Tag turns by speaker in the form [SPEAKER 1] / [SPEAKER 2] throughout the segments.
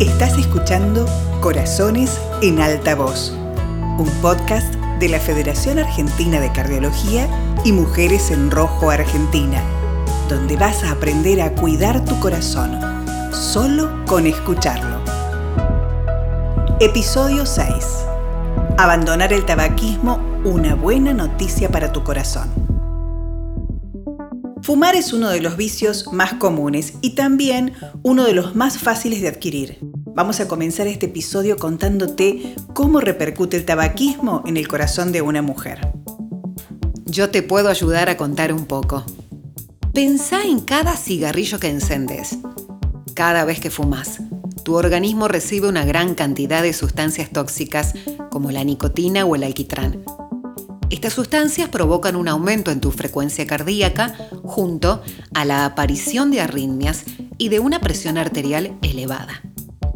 [SPEAKER 1] Estás escuchando Corazones en Alta Voz, un podcast de la Federación Argentina de Cardiología y Mujeres en Rojo Argentina, donde vas a aprender a cuidar tu corazón, solo con escucharlo. Episodio 6. Abandonar el tabaquismo, una buena noticia para tu corazón. Fumar es uno de los vicios más comunes y también uno de los más fáciles de adquirir. Vamos a comenzar este episodio contándote cómo repercute el tabaquismo en el corazón de una mujer.
[SPEAKER 2] Yo te puedo ayudar a contar un poco. Pensá en cada cigarrillo que encendes. Cada vez que fumas, tu organismo recibe una gran cantidad de sustancias tóxicas como la nicotina o el alquitrán estas sustancias provocan un aumento en tu frecuencia cardíaca junto a la aparición de arritmias y de una presión arterial elevada.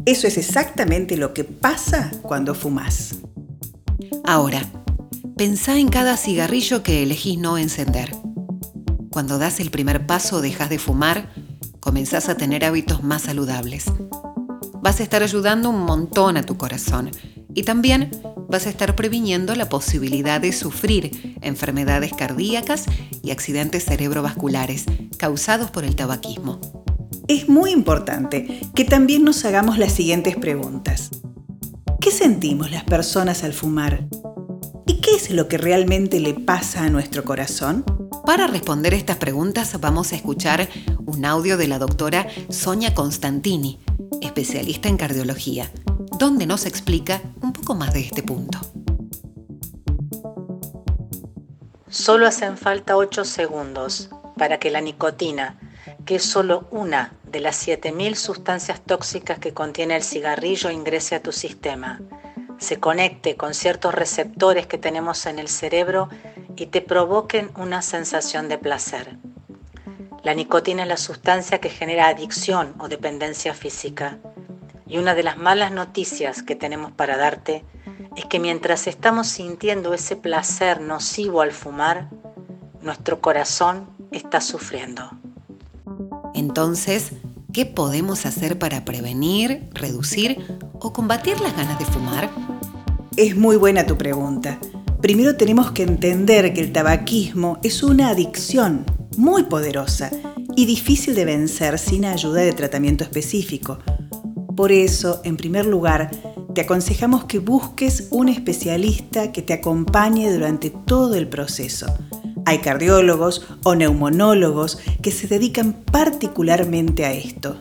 [SPEAKER 1] Eso es exactamente lo que pasa cuando fumas.
[SPEAKER 2] Ahora, pensá en cada cigarrillo que elegís no encender. Cuando das el primer paso dejas de fumar, comenzás a tener hábitos más saludables. Vas a estar ayudando un montón a tu corazón y también vas a estar previniendo la posibilidad de sufrir enfermedades cardíacas y accidentes cerebrovasculares causados por el tabaquismo.
[SPEAKER 1] Es muy importante que también nos hagamos las siguientes preguntas. ¿Qué sentimos las personas al fumar? ¿Y qué es lo que realmente le pasa a nuestro corazón?
[SPEAKER 2] Para responder estas preguntas vamos a escuchar un audio de la doctora Sonia Constantini, especialista en cardiología, donde nos explica poco más de este punto.
[SPEAKER 3] Solo hacen falta 8 segundos para que la nicotina, que es solo una de las 7.000 sustancias tóxicas que contiene el cigarrillo, ingrese a tu sistema, se conecte con ciertos receptores que tenemos en el cerebro y te provoquen una sensación de placer. La nicotina es la sustancia que genera adicción o dependencia física. Y una de las malas noticias que tenemos para darte es que mientras estamos sintiendo ese placer nocivo al fumar, nuestro corazón está sufriendo.
[SPEAKER 2] Entonces, ¿qué podemos hacer para prevenir, reducir o combatir las ganas de fumar?
[SPEAKER 1] Es muy buena tu pregunta. Primero tenemos que entender que el tabaquismo es una adicción muy poderosa y difícil de vencer sin ayuda de tratamiento específico. Por eso, en primer lugar, te aconsejamos que busques un especialista que te acompañe durante todo el proceso. Hay cardiólogos o neumonólogos que se dedican particularmente a esto.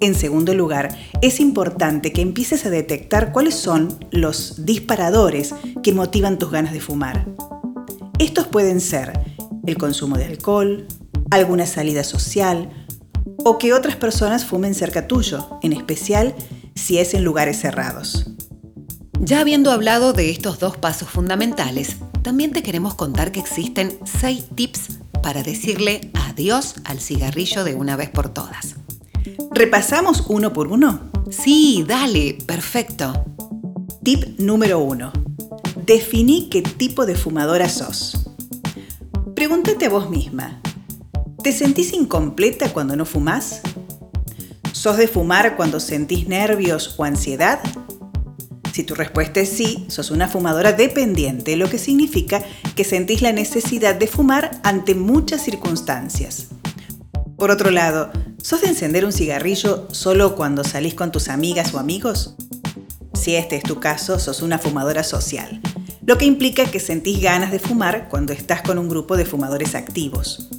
[SPEAKER 1] En segundo lugar, es importante que empieces a detectar cuáles son los disparadores que motivan tus ganas de fumar. Estos pueden ser el consumo de alcohol, alguna salida social, o que otras personas fumen cerca tuyo, en especial si es en lugares cerrados.
[SPEAKER 2] Ya habiendo hablado de estos dos pasos fundamentales, también te queremos contar que existen seis tips para decirle adiós al cigarrillo de una vez por todas.
[SPEAKER 1] ¿Repasamos uno por uno?
[SPEAKER 2] Sí, dale, perfecto.
[SPEAKER 1] Tip número uno. Definí qué tipo de fumadora sos. Pregúntate a vos misma, ¿Te sentís incompleta cuando no fumás? ¿Sos de fumar cuando sentís nervios o ansiedad? Si tu respuesta es sí, sos una fumadora dependiente, lo que significa que sentís la necesidad de fumar ante muchas circunstancias. Por otro lado, ¿sos de encender un cigarrillo solo cuando salís con tus amigas o amigos? Si este es tu caso, sos una fumadora social, lo que implica que sentís ganas de fumar cuando estás con un grupo de fumadores activos.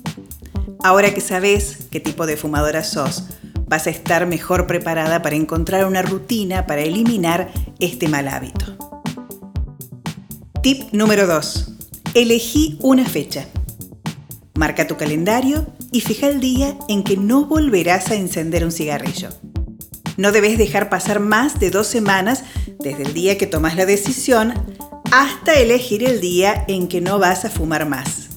[SPEAKER 1] Ahora que sabes qué tipo de fumadora sos, vas a estar mejor preparada para encontrar una rutina para eliminar este mal hábito. Tip número 2. Elegí una fecha. Marca tu calendario y fija el día en que no volverás a encender un cigarrillo. No debes dejar pasar más de dos semanas desde el día que tomas la decisión hasta elegir el día en que no vas a fumar más.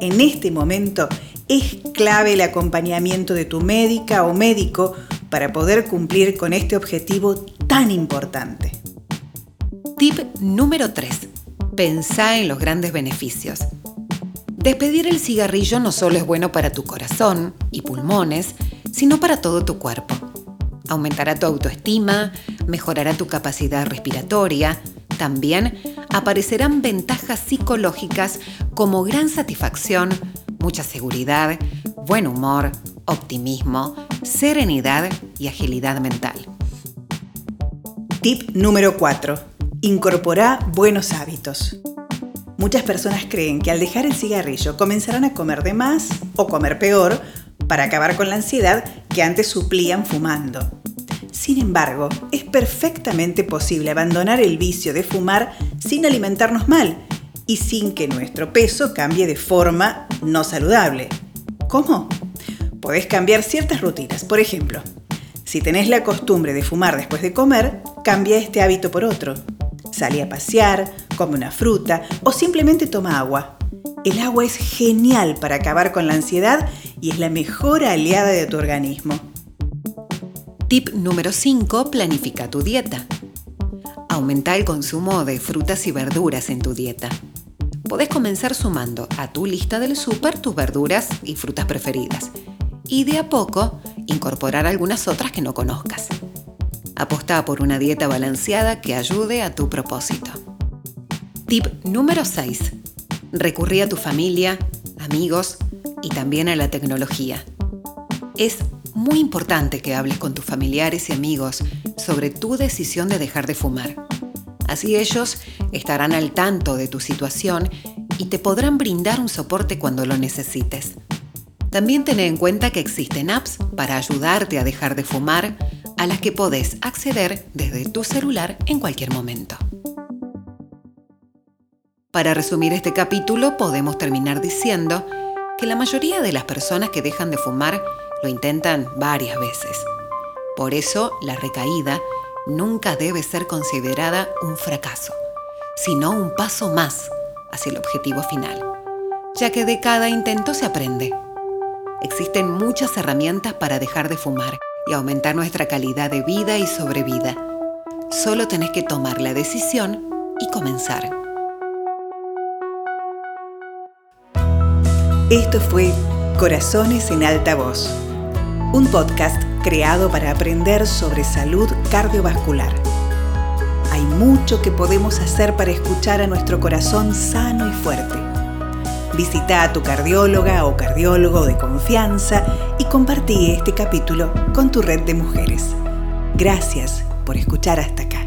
[SPEAKER 1] En este momento es clave el acompañamiento de tu médica o médico para poder cumplir con este objetivo tan importante.
[SPEAKER 2] Tip número 3. Pensá en los grandes beneficios. Despedir el cigarrillo no solo es bueno para tu corazón y pulmones, sino para todo tu cuerpo. Aumentará tu autoestima, mejorará tu capacidad respiratoria, también aparecerán ventajas psicológicas como gran satisfacción, mucha seguridad, buen humor, optimismo, serenidad y agilidad mental.
[SPEAKER 1] Tip número 4. Incorpora buenos hábitos. Muchas personas creen que al dejar el cigarrillo comenzarán a comer de más o comer peor para acabar con la ansiedad que antes suplían fumando. Sin embargo, es perfectamente posible abandonar el vicio de fumar sin alimentarnos mal y sin que nuestro peso cambie de forma no saludable. ¿Cómo? Podés cambiar ciertas rutinas. Por ejemplo, si tenés la costumbre de fumar después de comer, cambia este hábito por otro. Salí a pasear, come una fruta o simplemente toma agua. El agua es genial para acabar con la ansiedad y es la mejor aliada de tu organismo.
[SPEAKER 2] Tip número 5. Planifica tu dieta. Aumenta el consumo de frutas y verduras en tu dieta. Podés comenzar sumando a tu lista del súper tus verduras y frutas preferidas y de a poco incorporar algunas otras que no conozcas. Aposta por una dieta balanceada que ayude a tu propósito. Tip número 6. Recurrí a tu familia, amigos y también a la tecnología. Es muy importante que hables con tus familiares y amigos sobre tu decisión de dejar de fumar. Así ellos estarán al tanto de tu situación y te podrán brindar un soporte cuando lo necesites. También ten en cuenta que existen apps para ayudarte a dejar de fumar a las que podés acceder desde tu celular en cualquier momento. Para resumir este capítulo, podemos terminar diciendo que la mayoría de las personas que dejan de fumar lo intentan varias veces. Por eso, la recaída nunca debe ser considerada un fracaso, sino un paso más hacia el objetivo final, ya que de cada intento se aprende. Existen muchas herramientas para dejar de fumar y aumentar nuestra calidad de vida y sobrevida. Solo tenés que tomar la decisión y comenzar.
[SPEAKER 1] Esto fue Corazones en alta voz, un podcast creado para aprender sobre salud cardiovascular. Hay mucho que podemos hacer para escuchar a nuestro corazón sano y fuerte. Visita a tu cardióloga o cardiólogo de confianza y compartí este capítulo con tu red de mujeres. Gracias por escuchar hasta acá.